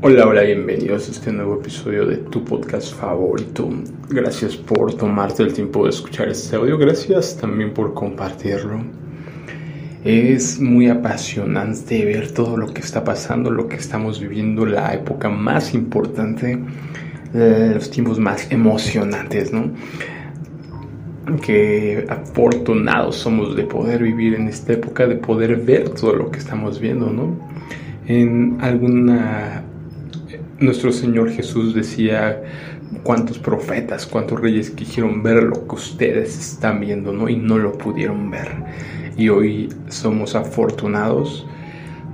Hola, hola, bienvenidos a este nuevo episodio de tu podcast favorito. Gracias por tomarte el tiempo de escuchar este audio, gracias también por compartirlo. Es muy apasionante ver todo lo que está pasando, lo que estamos viviendo, la época más importante, eh, los tiempos más emocionantes, ¿no? Que afortunados somos de poder vivir en esta época, de poder ver todo lo que estamos viendo, ¿no? En alguna nuestro Señor Jesús decía cuántos profetas, cuántos reyes quisieron ver lo que ustedes están viendo, ¿no? Y no lo pudieron ver. Y hoy somos afortunados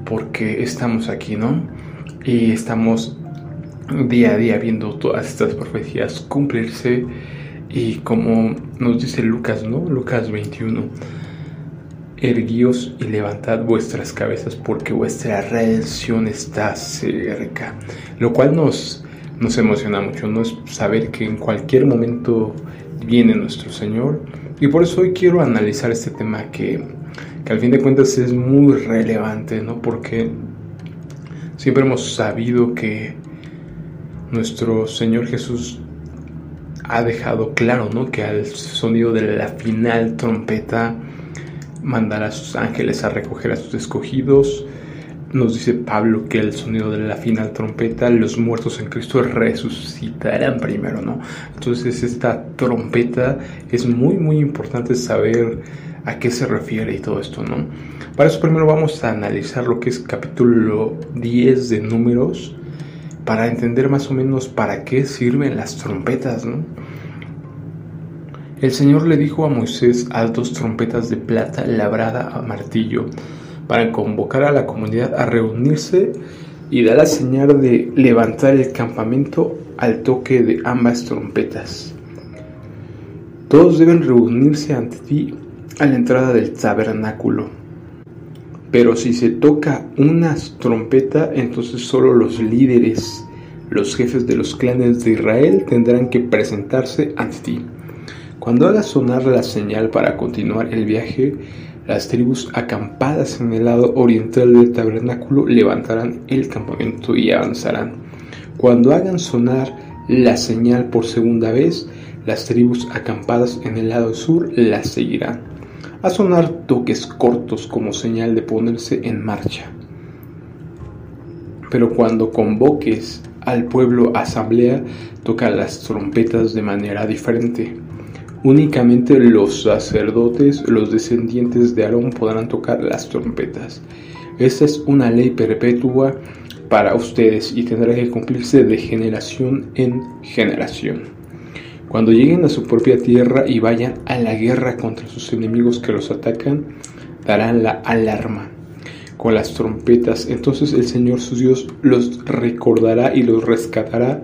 porque estamos aquí, ¿no? Y estamos día a día viendo todas estas profecías cumplirse y como nos dice Lucas, ¿no? Lucas 21 erguíos y levantad vuestras cabezas porque vuestra redención está cerca. Lo cual nos, nos emociona mucho, ¿no? Es saber que en cualquier momento viene nuestro Señor. Y por eso hoy quiero analizar este tema que, que al fin de cuentas es muy relevante, ¿no? Porque siempre hemos sabido que nuestro Señor Jesús ha dejado claro, ¿no? Que al sonido de la final trompeta, mandará a sus ángeles a recoger a sus escogidos. Nos dice Pablo que el sonido de la final trompeta, los muertos en Cristo resucitarán primero, ¿no? Entonces esta trompeta es muy, muy importante saber a qué se refiere y todo esto, ¿no? Para eso primero vamos a analizar lo que es capítulo 10 de números, para entender más o menos para qué sirven las trompetas, ¿no? El Señor le dijo a Moisés a dos trompetas de plata labrada a martillo para convocar a la comunidad a reunirse y dar la señal de levantar el campamento al toque de ambas trompetas. Todos deben reunirse ante ti a la entrada del tabernáculo. Pero si se toca una trompeta, entonces solo los líderes, los jefes de los clanes de Israel tendrán que presentarse ante ti. Cuando haga sonar la señal para continuar el viaje, las tribus acampadas en el lado oriental del tabernáculo levantarán el campamento y avanzarán. Cuando hagan sonar la señal por segunda vez, las tribus acampadas en el lado sur la seguirán. A sonar toques cortos como señal de ponerse en marcha. Pero cuando convoques al pueblo asamblea, toca las trompetas de manera diferente. Únicamente los sacerdotes, los descendientes de Aarón, podrán tocar las trompetas. Esta es una ley perpetua para ustedes y tendrá que cumplirse de generación en generación. Cuando lleguen a su propia tierra y vayan a la guerra contra sus enemigos que los atacan, darán la alarma con las trompetas. Entonces el Señor su Dios los recordará y los rescatará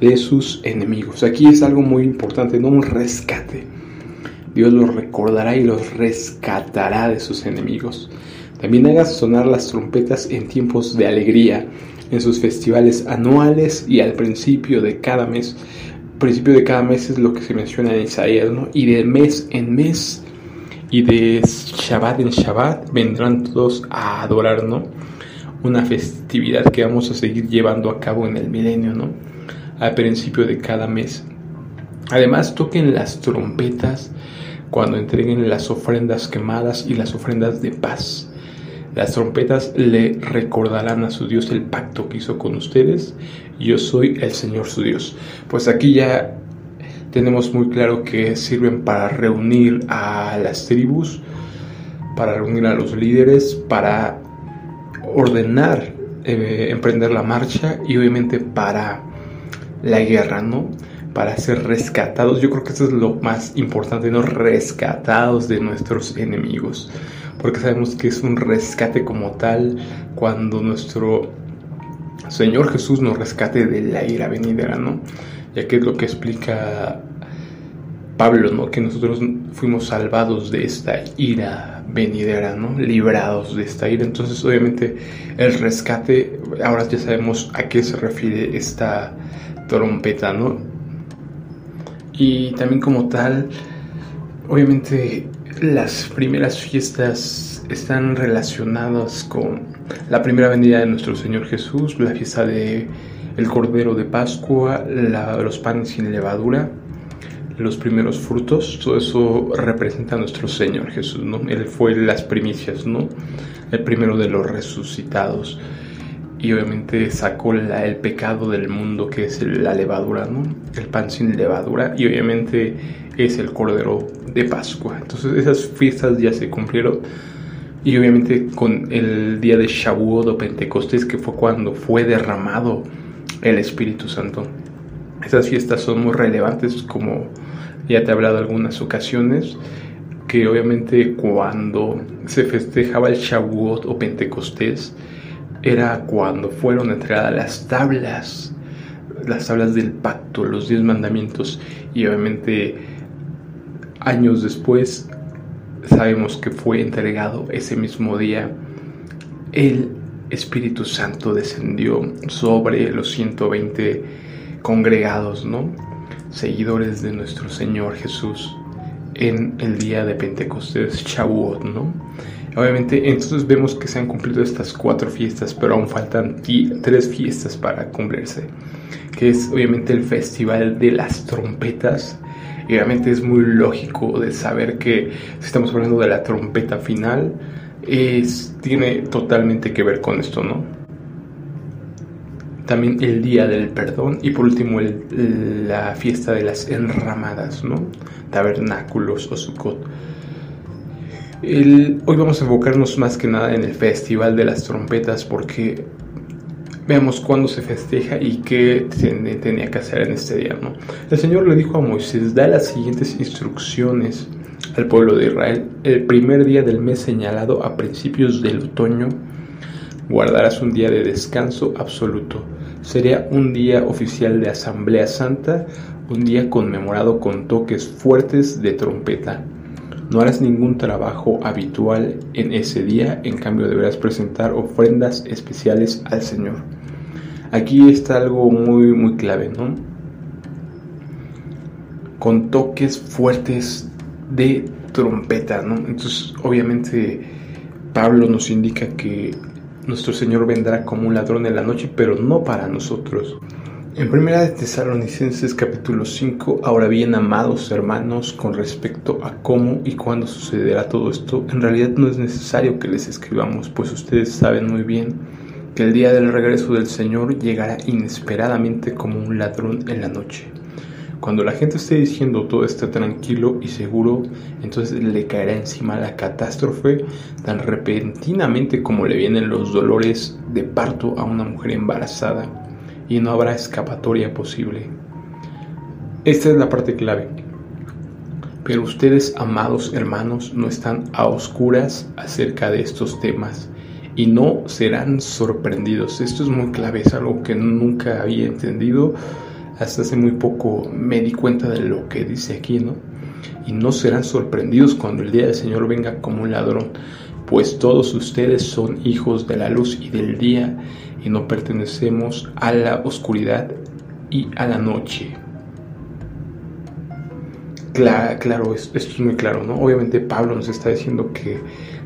de sus enemigos. Aquí es algo muy importante, no un rescate. Dios los recordará y los rescatará de sus enemigos. También haga sonar las trompetas en tiempos de alegría, en sus festivales anuales y al principio de cada mes. principio de cada mes es lo que se menciona en Isaías, ¿no? Y de mes en mes y de Shabbat en Shabbat vendrán todos a adorar, ¿no? Una festividad que vamos a seguir llevando a cabo en el milenio, ¿no? Al principio de cada mes. Además, toquen las trompetas cuando entreguen las ofrendas quemadas y las ofrendas de paz. Las trompetas le recordarán a su Dios el pacto que hizo con ustedes. Yo soy el Señor su Dios. Pues aquí ya tenemos muy claro que sirven para reunir a las tribus, para reunir a los líderes, para ordenar, eh, emprender la marcha y obviamente para la guerra, ¿no? Para ser rescatados. Yo creo que eso es lo más importante, ¿no? Rescatados de nuestros enemigos. Porque sabemos que es un rescate como tal cuando nuestro Señor Jesús nos rescate de la ira venidera, ¿no? Ya que es lo que explica Pablo, ¿no? Que nosotros fuimos salvados de esta ira venidera, ¿no? Librados de esta ira. Entonces, obviamente, el rescate, ahora ya sabemos a qué se refiere esta trompeta, ¿no? Y también como tal, obviamente las primeras fiestas están relacionadas con la primera venida de nuestro Señor Jesús, la fiesta de el Cordero de Pascua, los panes sin levadura, los primeros frutos, todo eso representa a nuestro Señor Jesús, ¿no? Él fue las primicias, ¿no? El primero de los resucitados. Y obviamente sacó el pecado del mundo, que es la levadura, ¿no? El pan sin levadura. Y obviamente es el Cordero de Pascua. Entonces esas fiestas ya se cumplieron. Y obviamente con el día de Shavuot o Pentecostés, que fue cuando fue derramado el Espíritu Santo. Esas fiestas son muy relevantes como ya te he hablado algunas ocasiones, que obviamente cuando se festejaba el Shavuot o Pentecostés, era cuando fueron entregadas las tablas, las tablas del pacto, los diez mandamientos, y obviamente años después sabemos que fue entregado ese mismo día el Espíritu Santo descendió sobre los 120 congregados, ¿no? seguidores de nuestro Señor Jesús en el día de Pentecostés, Shavuot, ¿no? Obviamente, entonces vemos que se han cumplido estas cuatro fiestas, pero aún faltan tres fiestas para cumplirse, que es obviamente el Festival de las Trompetas. Obviamente es muy lógico de saber que si estamos hablando de la trompeta final, es, tiene totalmente que ver con esto, ¿no? también el Día del Perdón y por último la fiesta de las enramadas, ¿no? Tabernáculos o Sukkot. Hoy vamos a enfocarnos más que nada en el Festival de las Trompetas porque veamos cuándo se festeja y qué tenía que hacer en este día, ¿no? El Señor le dijo a Moisés, da las siguientes instrucciones al pueblo de Israel. El primer día del mes señalado a principios del otoño, guardarás un día de descanso absoluto sería un día oficial de Asamblea Santa, un día conmemorado con toques fuertes de trompeta. No harás ningún trabajo habitual en ese día, en cambio deberás presentar ofrendas especiales al Señor. Aquí está algo muy muy clave, ¿no? Con toques fuertes de trompeta, ¿no? Entonces, obviamente Pablo nos indica que nuestro Señor vendrá como un ladrón en la noche, pero no para nosotros. En primera de Tesalonicenses capítulo 5, ahora bien amados hermanos, con respecto a cómo y cuándo sucederá todo esto, en realidad no es necesario que les escribamos, pues ustedes saben muy bien que el día del regreso del Señor llegará inesperadamente como un ladrón en la noche. Cuando la gente esté diciendo todo está tranquilo y seguro, entonces le caerá encima la catástrofe tan repentinamente como le vienen los dolores de parto a una mujer embarazada y no habrá escapatoria posible. Esta es la parte clave. Pero ustedes, amados hermanos, no están a oscuras acerca de estos temas y no serán sorprendidos. Esto es muy clave, es algo que nunca había entendido hasta hace muy poco me di cuenta de lo que dice aquí, ¿no? Y no serán sorprendidos cuando el día del Señor venga como un ladrón, pues todos ustedes son hijos de la luz y del día y no pertenecemos a la oscuridad y a la noche. Claro, claro esto, es muy claro, ¿no? Obviamente Pablo nos está diciendo que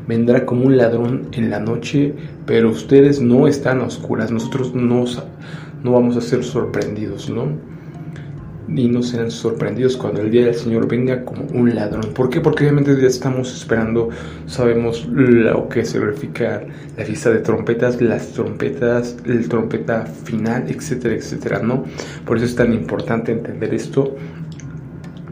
vendrá como un ladrón en la noche, pero ustedes no están a oscuras, nosotros no, no vamos a ser sorprendidos, ¿no? Y no serán sorprendidos cuando el día del Señor venga como un ladrón. ¿Por qué? Porque obviamente ya estamos esperando, sabemos lo que significa la fiesta de trompetas, las trompetas, el trompeta final, etcétera, etcétera, ¿no? Por eso es tan importante entender esto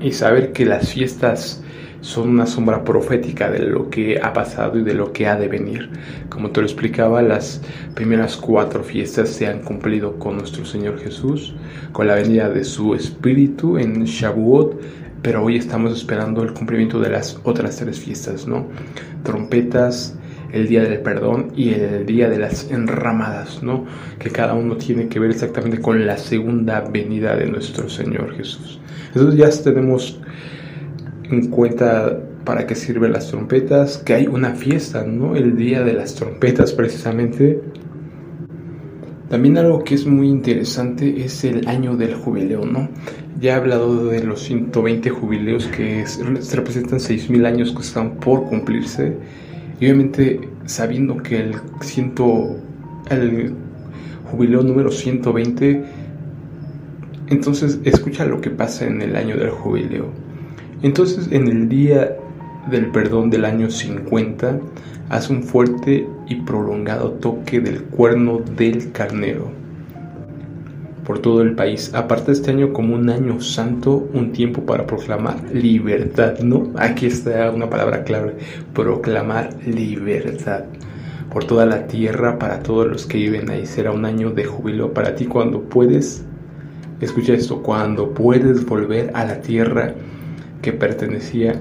y saber que las fiestas son una sombra profética de lo que ha pasado y de lo que ha de venir. Como te lo explicaba, las primeras cuatro fiestas se han cumplido con nuestro Señor Jesús, con la venida de su Espíritu en Shavuot, pero hoy estamos esperando el cumplimiento de las otras tres fiestas, ¿no? Trompetas, el día del perdón y el día de las enramadas, ¿no? Que cada uno tiene que ver exactamente con la segunda venida de nuestro Señor Jesús. Entonces ya tenemos en cuenta para qué sirven las trompetas, que hay una fiesta, ¿no? El día de las trompetas precisamente. También algo que es muy interesante es el año del jubileo, ¿no? Ya he hablado de los 120 jubileos que representan 6.000 años que están por cumplirse. Y obviamente sabiendo que el, ciento, el jubileo número 120, entonces escucha lo que pasa en el año del jubileo. Entonces en el día del perdón del año 50, hace un fuerte y prolongado toque del cuerno del carnero por todo el país. Aparte este año como un año santo, un tiempo para proclamar libertad, ¿no? Aquí está una palabra clave, proclamar libertad por toda la tierra para todos los que viven ahí. Será un año de júbilo para ti cuando puedes, escucha esto, cuando puedes volver a la tierra que pertenecía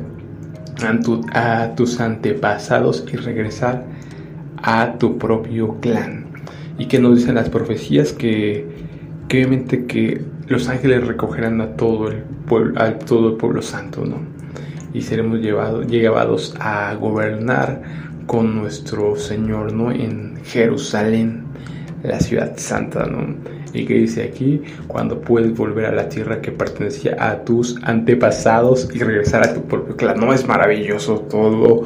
a, tus antepasados y regresar a tu propio clan. Y que nos dicen las profecías que obviamente que los ángeles recogerán a todo el pueblo, a todo el pueblo santo, ¿no? Y seremos llevados, llevados a gobernar con nuestro Señor, ¿no? En Jerusalén, la ciudad santa, ¿no? Y que dice aquí, cuando puedes volver a la tierra que pertenecía a tus antepasados y regresar a tu propio clan, ¿no? Es maravilloso todo.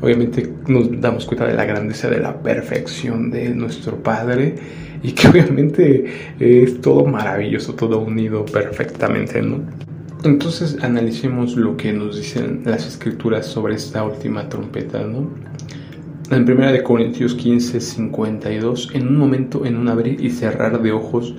Obviamente nos damos cuenta de la grandeza, de la perfección de nuestro Padre y que obviamente es todo maravilloso, todo unido perfectamente, ¿no? Entonces analicemos lo que nos dicen las escrituras sobre esta última trompeta, ¿no? En 1 de Corintios 15, 52, en un momento, en un abrir y cerrar de ojos,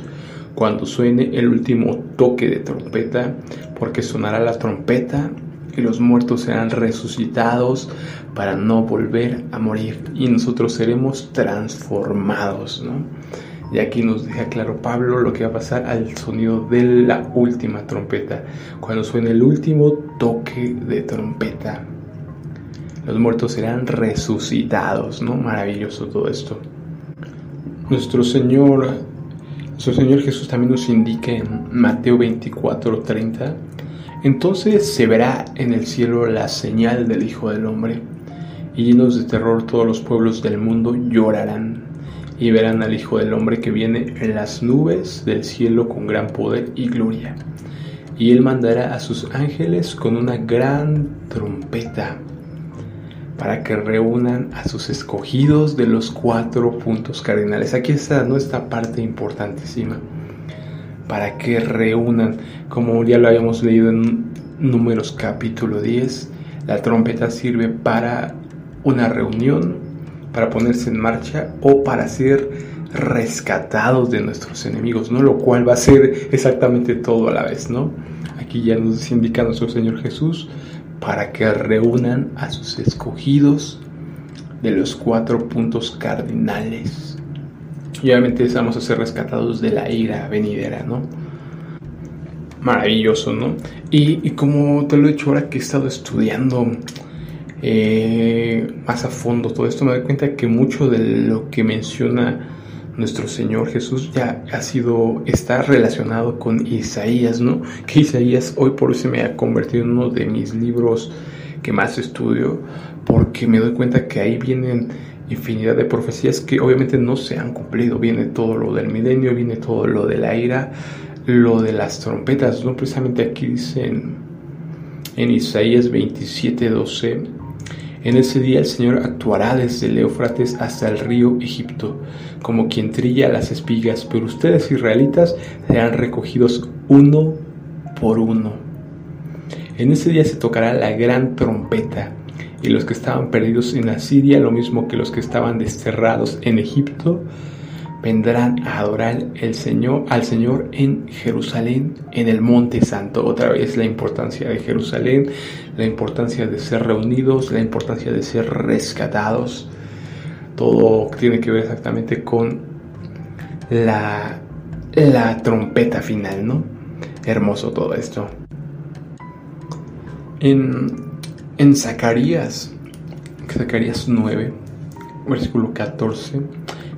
cuando suene el último toque de trompeta, porque sonará la trompeta y los muertos serán resucitados para no volver a morir y nosotros seremos transformados, ¿no? Y aquí nos deja claro Pablo lo que va a pasar al sonido de la última trompeta. Cuando suene el último toque de trompeta, los muertos serán resucitados, ¿no? Maravilloso todo esto. Nuestro Señor, nuestro Señor Jesús también nos indica en Mateo 24, 30. Entonces se verá en el cielo la señal del Hijo del Hombre, y llenos de terror todos los pueblos del mundo llorarán y verán al Hijo del Hombre que viene en las nubes del cielo con gran poder y gloria. Y él mandará a sus ángeles con una gran trompeta para que reúnan a sus escogidos de los cuatro puntos cardinales. Aquí está nuestra parte importantísima. Para que reúnan, como ya lo habíamos leído en Números capítulo 10, la trompeta sirve para una reunión para ponerse en marcha o para ser rescatados de nuestros enemigos, ¿no? Lo cual va a ser exactamente todo a la vez, ¿no? Aquí ya nos indica nuestro Señor Jesús para que reúnan a sus escogidos de los cuatro puntos cardinales. Y obviamente vamos a ser rescatados de la ira venidera, ¿no? Maravilloso, ¿no? Y, como te lo he dicho ahora que he estado estudiando eh, más a fondo todo esto, me doy cuenta que mucho de lo que menciona nuestro Señor Jesús ya ha sido, está relacionado con Isaías, ¿no? Que Isaías hoy por hoy se me ha convertido en uno de mis libros que más estudio, porque me doy cuenta que ahí vienen infinidad de profecías que obviamente no se han cumplido. Viene todo lo del milenio, viene todo lo de la ira, lo de las trompetas, ¿no? Precisamente aquí dicen en Isaías 27, 12 en ese día el Señor actuará desde el Éufrates hasta el río Egipto, como quien trilla las espigas, pero ustedes israelitas serán recogidos uno por uno. En ese día se tocará la gran trompeta, y los que estaban perdidos en Asiria, lo mismo que los que estaban desterrados en Egipto, vendrán a adorar el Señor, al Señor en Jerusalén, en el Monte Santo. Otra vez la importancia de Jerusalén, la importancia de ser reunidos, la importancia de ser rescatados. Todo tiene que ver exactamente con la, la trompeta final, ¿no? Hermoso todo esto. En, en Zacarías, Zacarías 9, versículo 14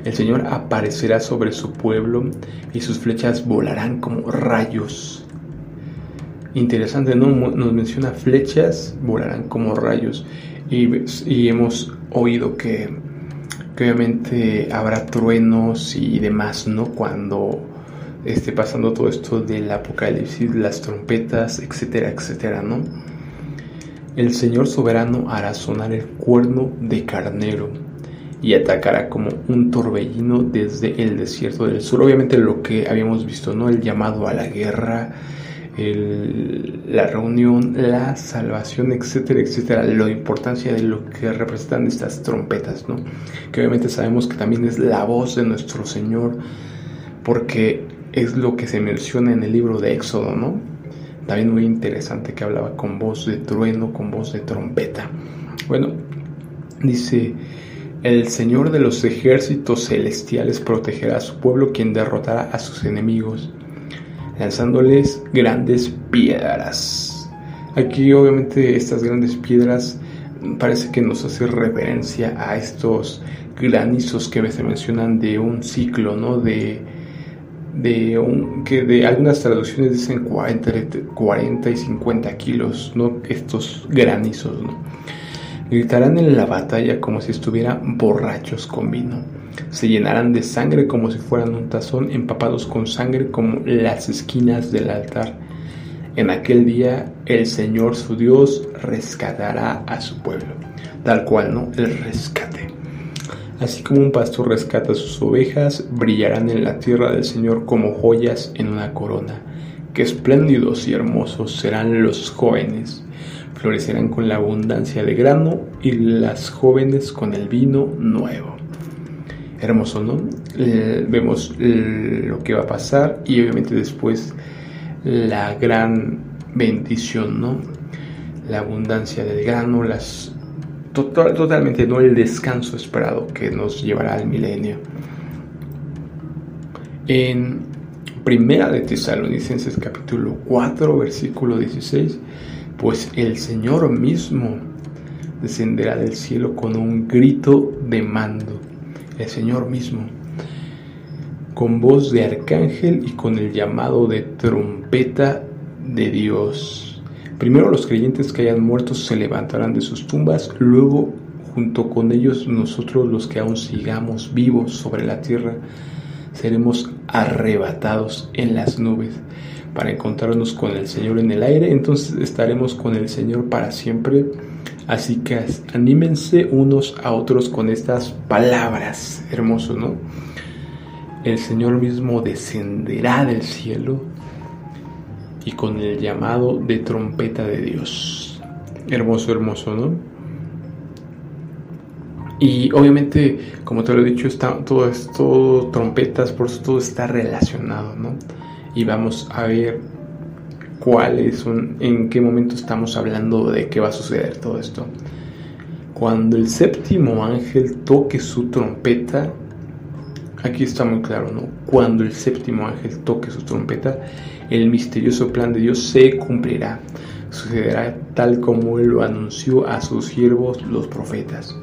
el Señor aparecerá sobre su pueblo y sus flechas volarán como rayos. Interesante, ¿no? Nos menciona flechas volarán como rayos. Y, hemos oído que, obviamente habrá truenos y demás, ¿no? Cuando esté pasando todo esto del apocalipsis, las trompetas, etcétera, etcétera, ¿no? El Señor soberano hará sonar el cuerno de carnero y atacará como un torbellino desde el desierto del sur. Obviamente lo que habíamos visto, ¿no? El llamado a la guerra, la reunión, la salvación, etcétera, etcétera, la importancia de lo que representan estas trompetas, ¿no? Que obviamente sabemos que también es la voz de nuestro Señor, porque es lo que se menciona en el libro de Éxodo, ¿no? También muy interesante que hablaba con voz de trueno, con voz de trompeta. Bueno, dice, el Señor de los ejércitos celestiales protegerá a su pueblo, quien derrotará a sus enemigos lanzándoles grandes piedras. Aquí obviamente estas grandes piedras parece que nos hace referencia a estos granizos que se mencionan de un ciclo, ¿no? De, de un, que de algunas traducciones dicen 40, 40 y 50 kilos, ¿no? Estos granizos, ¿no? Gritarán en la batalla como si estuvieran borrachos con vino se llenarán de sangre como si fueran un tazón, empapados con sangre como las esquinas del altar. En aquel día el Señor su Dios rescatará a su pueblo, tal cual, ¿no? El rescate. Así como un pastor rescata sus ovejas, brillarán en la tierra del Señor como joyas en una corona. Qué espléndidos y hermosos serán los jóvenes. Florecerán con la abundancia de grano y las jóvenes con el vino nuevo hermoso, ¿no? vemos lo que va a pasar y obviamente después la gran bendición, ¿no? La abundancia del grano, las totalmente no el descanso esperado que nos llevará al milenio. En Primera de Tesalonicenses capítulo 4 versículo 16, pues el Señor mismo descenderá del cielo con un grito de mando el Señor mismo, con voz de arcángel y con el llamado de trompeta de Dios. Primero los creyentes que hayan muerto se levantarán de sus tumbas, luego junto con ellos nosotros los que aún sigamos vivos sobre la tierra, seremos arrebatados en las nubes para encontrarnos con el Señor en el aire, entonces estaremos con el Señor para siempre Así que anímense unos a otros con estas palabras. Hermoso, ¿no? El Señor mismo descenderá del cielo y con el llamado de trompeta de Dios. Hermoso, hermoso, ¿no? Y obviamente, como te lo he dicho, está, todo esto, trompetas, por eso todo está relacionado, ¿no? Y vamos a ver cuáles son, en qué momento estamos hablando de qué va a suceder todo esto. Cuando el séptimo ángel toque su trompeta, aquí está muy claro, ¿no? Cuando el séptimo ángel toque su trompeta, el misterioso plan de Dios se cumplirá. Sucederá tal como lo anunció a sus siervos los profetas.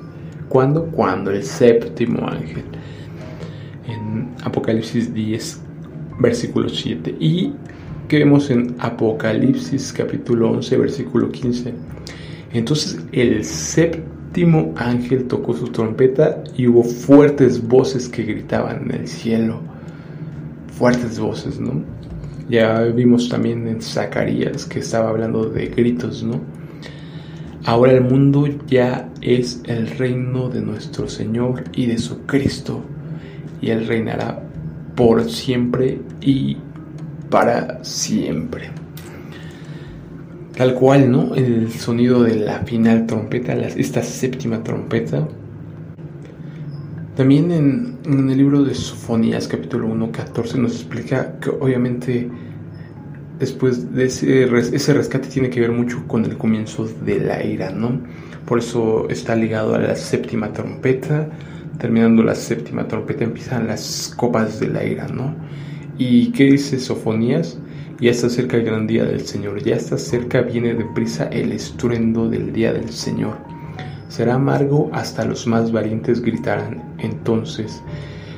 ¿Cuándo? Cuando el séptimo ángel. En Apocalipsis 10, versículo 7. Y que vemos en Apocalipsis capítulo 11 versículo 15. Entonces el séptimo ángel tocó su trompeta y hubo fuertes voces que gritaban en el cielo. Fuertes voces, ¿no? Ya vimos también en Zacarías que estaba hablando de gritos, ¿no? Ahora el mundo ya es el reino de nuestro Señor y de su Cristo, y Él reinará por siempre y para siempre. Tal cual, ¿no? El sonido de la final trompeta, esta séptima trompeta. También en, el libro de Sofonías, capítulo 1, 14, nos explica que obviamente después de ese, ese rescate tiene que ver mucho con el comienzo de la ira, ¿no? Por eso está ligado a la séptima trompeta. Terminando la séptima trompeta empiezan las copas de la ira, ¿no? ¿Y qué dice Sofonías? Ya está cerca el gran día del Señor, ya está cerca, viene deprisa el estruendo del día del Señor. Será amargo, hasta los más valientes gritarán. Entonces,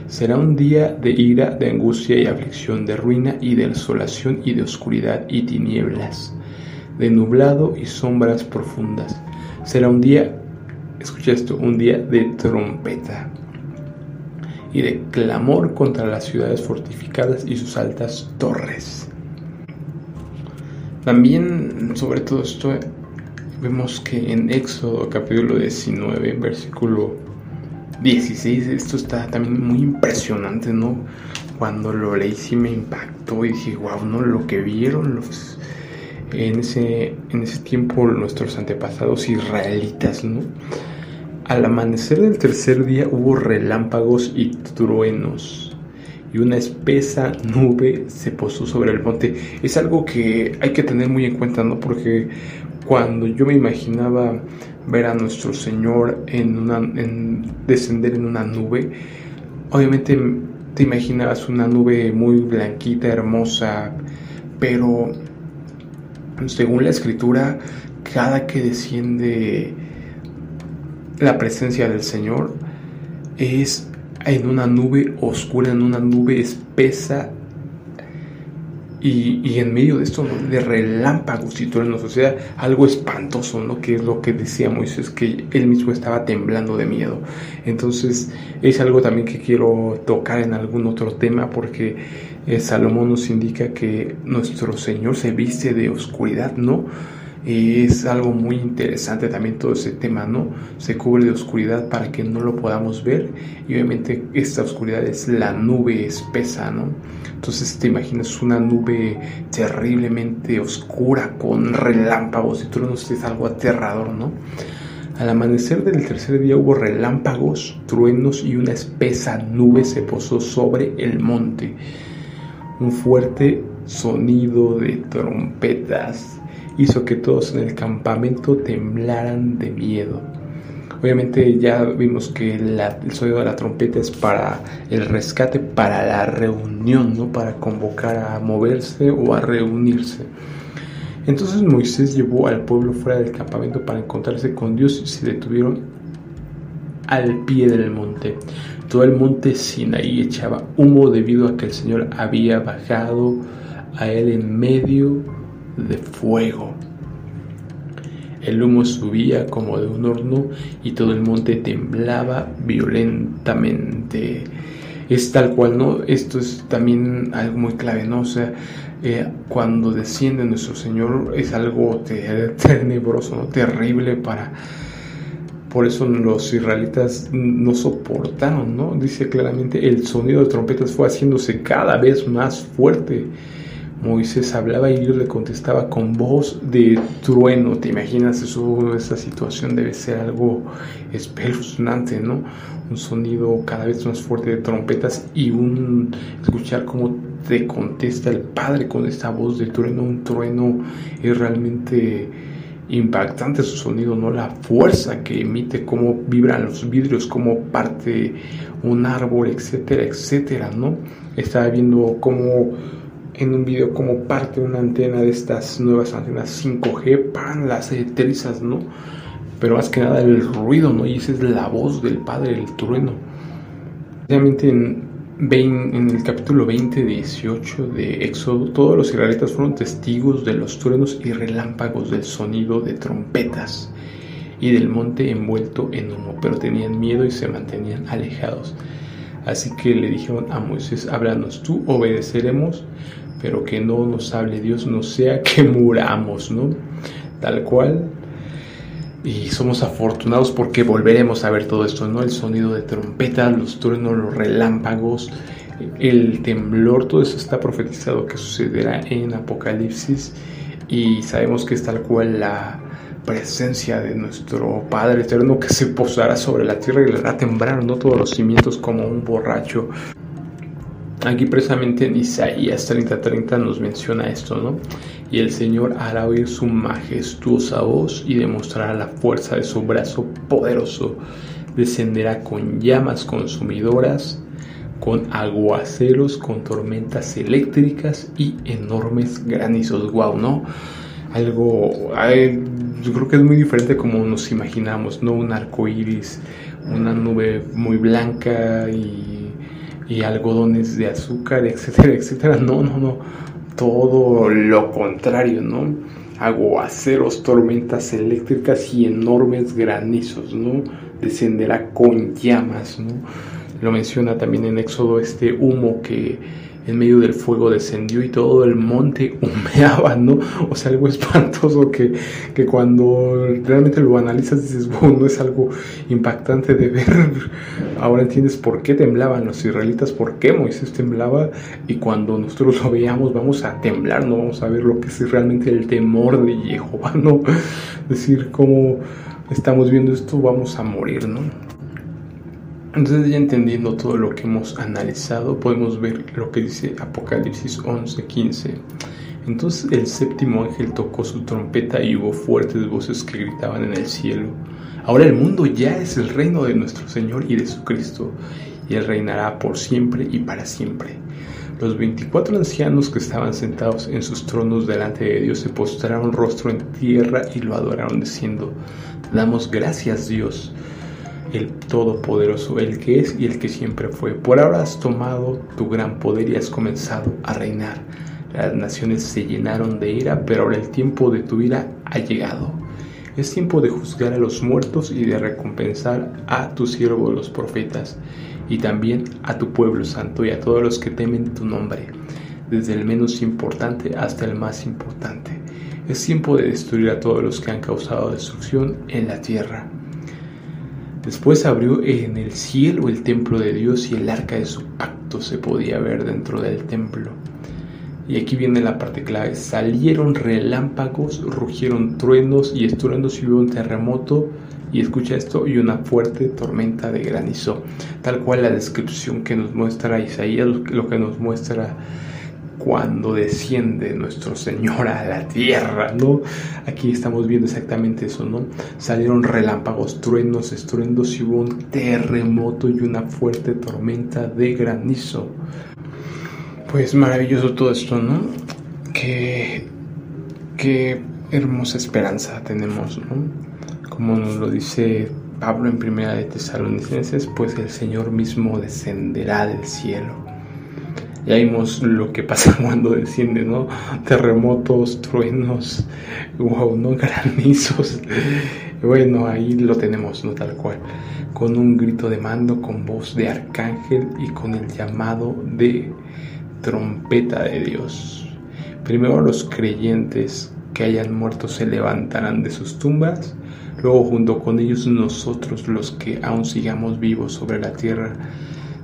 será un día de ira, de angustia y aflicción, de ruina y de desolación y de oscuridad y tinieblas, de nublado y sombras profundas. Será un día, escucha esto, un día de trompeta y de clamor contra las ciudades fortificadas y sus altas torres. También sobre todo esto vemos que en Éxodo capítulo 19, versículo 16, esto está también muy impresionante, ¿no? Cuando lo leí sí me impactó y dije, wow, ¿no? Lo que vieron los, en, ese, en ese tiempo nuestros antepasados israelitas, ¿no? Al amanecer del tercer día hubo relámpagos y truenos y una espesa nube se posó sobre el monte. Es algo que hay que tener muy en cuenta, ¿no? Porque cuando yo me imaginaba ver a nuestro Señor en una, en descender en una nube, obviamente te imaginabas una nube muy blanquita, hermosa, pero según la escritura, cada que desciende la presencia del Señor es en una nube oscura, en una nube espesa y, en medio de esto, de relámpagos y truenos, o sea, algo espantoso, ¿no? Que es lo que decía Moisés, que él mismo estaba temblando de miedo. Entonces, es algo también que quiero tocar en algún otro tema, porque eh, Salomón nos indica que nuestro Señor se viste de oscuridad, ¿no? Es algo muy interesante también todo ese tema, ¿no? Se cubre de oscuridad para que no lo podamos ver y obviamente esta oscuridad es la nube espesa, ¿no? Entonces te imaginas una nube terriblemente oscura con relámpagos y truenos, es algo aterrador, ¿no? Al amanecer del tercer día hubo relámpagos, truenos y una espesa nube se posó sobre el monte. Un fuerte sonido de trompetas hizo que todos en el campamento temblaran de miedo. Obviamente ya vimos que el sonido de la trompeta es para el rescate, para la reunión, ¿no? Para convocar a moverse o a reunirse. Entonces Moisés llevó al pueblo fuera del campamento para encontrarse con Dios y se detuvieron al pie del monte. Todo el monte Sinaí echaba humo debido a que el Señor había bajado a él en medio de fuego. El humo subía como de un horno y todo el monte temblaba violentamente. Es tal cual, ¿no? Esto es también algo muy clave, ¿no? O sea, eh, cuando desciende nuestro Señor es algo tenebroso. Terrible para... Por eso los israelitas no soportaron, ¿no? Dice claramente, el sonido de trompetas fue haciéndose cada vez más fuerte Moisés hablaba y Dios le contestaba con voz de trueno. ¿Te imaginas eso? Esa situación debe ser algo espeluznante, ¿no? Un sonido cada vez más fuerte de trompetas y un escuchar cómo te contesta el Padre con esta voz de trueno. Un trueno es realmente impactante su sonido, ¿no? La fuerza que emite, cómo vibran los vidrios, cómo parte un árbol, etcétera, etcétera, ¿no? Estaba viendo cómo en un video como parte de una antena de estas nuevas antenas 5G, pan, las trizas, ¿no? Pero más que nada el ruido, ¿no? Y esa es la voz del Padre, el trueno. Realmente en, en el capítulo 20, 18 de Éxodo, todos los israelitas fueron testigos de los truenos y relámpagos del sonido de trompetas y del monte envuelto en humo, pero tenían miedo y se mantenían alejados. Así que le dijeron a Moisés, háblanos tú, obedeceremos, pero que no nos hable Dios, no sea que muramos, ¿no? Tal cual. Y somos afortunados porque volveremos a ver todo esto, ¿no? El sonido de trompetas, los truenos, los relámpagos, el temblor, todo eso está profetizado que sucederá en Apocalipsis y sabemos que es tal cual la presencia de nuestro Padre eterno que se posará sobre la tierra y le hará temblar, ¿no? Todos los cimientos como un borracho. Aquí precisamente en Isaías 30:30 nos menciona esto, ¿no? Y el Señor hará oír su majestuosa voz y demostrará la fuerza de su brazo poderoso. Descenderá con llamas consumidoras, con aguaceros, con tormentas eléctricas y enormes granizos. Wow, ¿no? Algo, yo creo que es muy diferente como nos imaginamos, ¿no? Un arco iris, una nube muy blanca y y algodones de azúcar, etcétera, etcétera. No, no, no. Todo lo contrario, ¿no? Aguaceros, tormentas eléctricas y enormes granizos, ¿no? Descenderá con llamas, ¿no? Lo menciona también en Éxodo este humo que en medio del fuego descendió y todo el monte humeaba, ¿no? O sea, algo espantoso que, que cuando realmente lo analizas dices, bueno, no es algo impactante de ver. Ahora entiendes por qué temblaban los israelitas, por qué Moisés temblaba y cuando nosotros lo veamos vamos a temblar, no vamos a ver lo que es realmente el temor de Jehová, ¿no? Decir, cómo estamos viendo esto, vamos a morir, ¿no? Entonces ya entendiendo todo lo que hemos analizado, podemos ver lo que dice Apocalipsis 11:15. Entonces el séptimo ángel tocó su trompeta y hubo fuertes voces que gritaban en el cielo. Ahora el mundo ya es el reino de nuestro Señor y de su Cristo, y Él reinará por siempre y para siempre. Los veinticuatro ancianos que estaban sentados en sus tronos delante de Dios se postraron rostro en tierra y lo adoraron diciendo, damos gracias Dios el Todopoderoso, el que es y el que siempre fue. Por ahora has tomado tu gran poder y has comenzado a reinar. Las naciones se llenaron de ira, pero ahora el tiempo de tu ira ha llegado. Es tiempo de juzgar a los muertos y de recompensar a tu siervo los profetas, y también a tu pueblo santo y a todos los que temen tu nombre, desde el menos importante hasta el más importante. Es tiempo de destruir a todos los que han causado destrucción en la tierra Después abrió en el cielo el templo de Dios y el arca de su pacto se podía ver dentro del templo. Y aquí viene la parte clave. Salieron relámpagos, rugieron truenos y estruendos y hubo un terremoto. Y escucha esto, y una fuerte tormenta de granizo. Tal cual la descripción que nos muestra Isaías, lo que nos muestra cuando desciende nuestro Señor a la tierra, ¿no? Aquí estamos viendo exactamente eso, ¿no? Salieron relámpagos, truenos, estruendos y hubo un terremoto y una fuerte tormenta de granizo. Pues maravilloso todo esto, ¿no? Qué, qué hermosa esperanza tenemos, ¿no? Como nos lo dice Pablo en Primera de Tesalonicenses, pues el Señor mismo descenderá del cielo ya vimos lo que pasa cuando desciende, ¿no? Terremotos, truenos, wow, ¿no? Granizos. Bueno, ahí lo tenemos, ¿no? Tal cual. Con un grito de mando, con voz de arcángel y con el llamado de trompeta de Dios. Primero los creyentes que hayan muerto se levantarán de sus tumbas, luego junto con ellos nosotros los que aún sigamos vivos sobre la tierra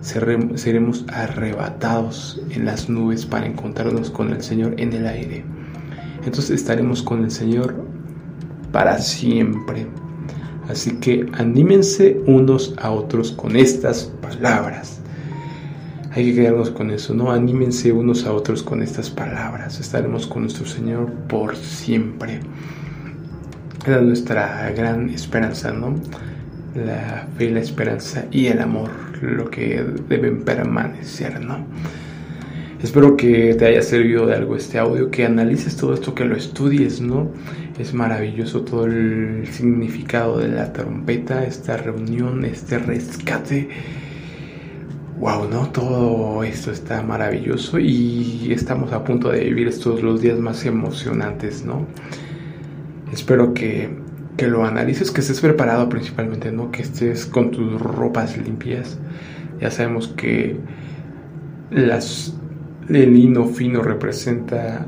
seremos arrebatados en las nubes para encontrarnos con el Señor en el aire. Entonces estaremos con el Señor para siempre. Así que anímense unos a otros con estas palabras. Hay que quedarnos con eso, ¿no? Anímense unos a otros con estas palabras. Estaremos con nuestro Señor por siempre. Era nuestra gran esperanza, ¿no? La fe, la esperanza y el amor lo que deben permanecer, ¿no? Espero que te haya servido de algo este audio, que analices todo esto, que lo estudies, ¿no? Es maravilloso todo el significado de la trompeta, esta reunión, este rescate. Wow, ¿no? Todo esto está maravilloso y estamos a punto de vivir estos los días más emocionantes, ¿no? Espero que que lo analices, que estés preparado principalmente, ¿no? Que estés con tus ropas limpias. Ya sabemos que el lino fino representa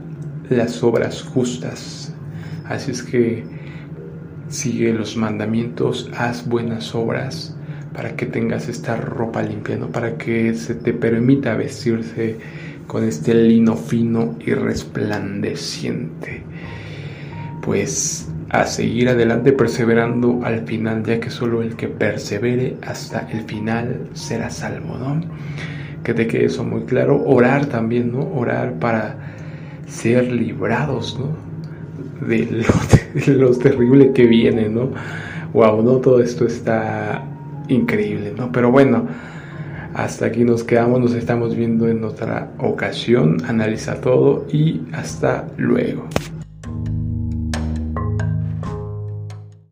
las obras justas. Así es que sigue los mandamientos, haz buenas obras para que tengas esta ropa limpia, ¿no? Para que se te permita vestirse con este lino fino y resplandeciente. Pues a seguir adelante perseverando al final, ya que solo el que persevere hasta el final será salvo, ¿no? Que te quede eso muy claro. Orar también, ¿no? Orar para ser librados, ¿no? De lo, de terrible que viene, ¿no? Wow, ¿no? Todo esto está increíble, ¿no? Pero bueno, hasta aquí nos quedamos, nos estamos viendo en otra ocasión. Analiza todo y hasta luego.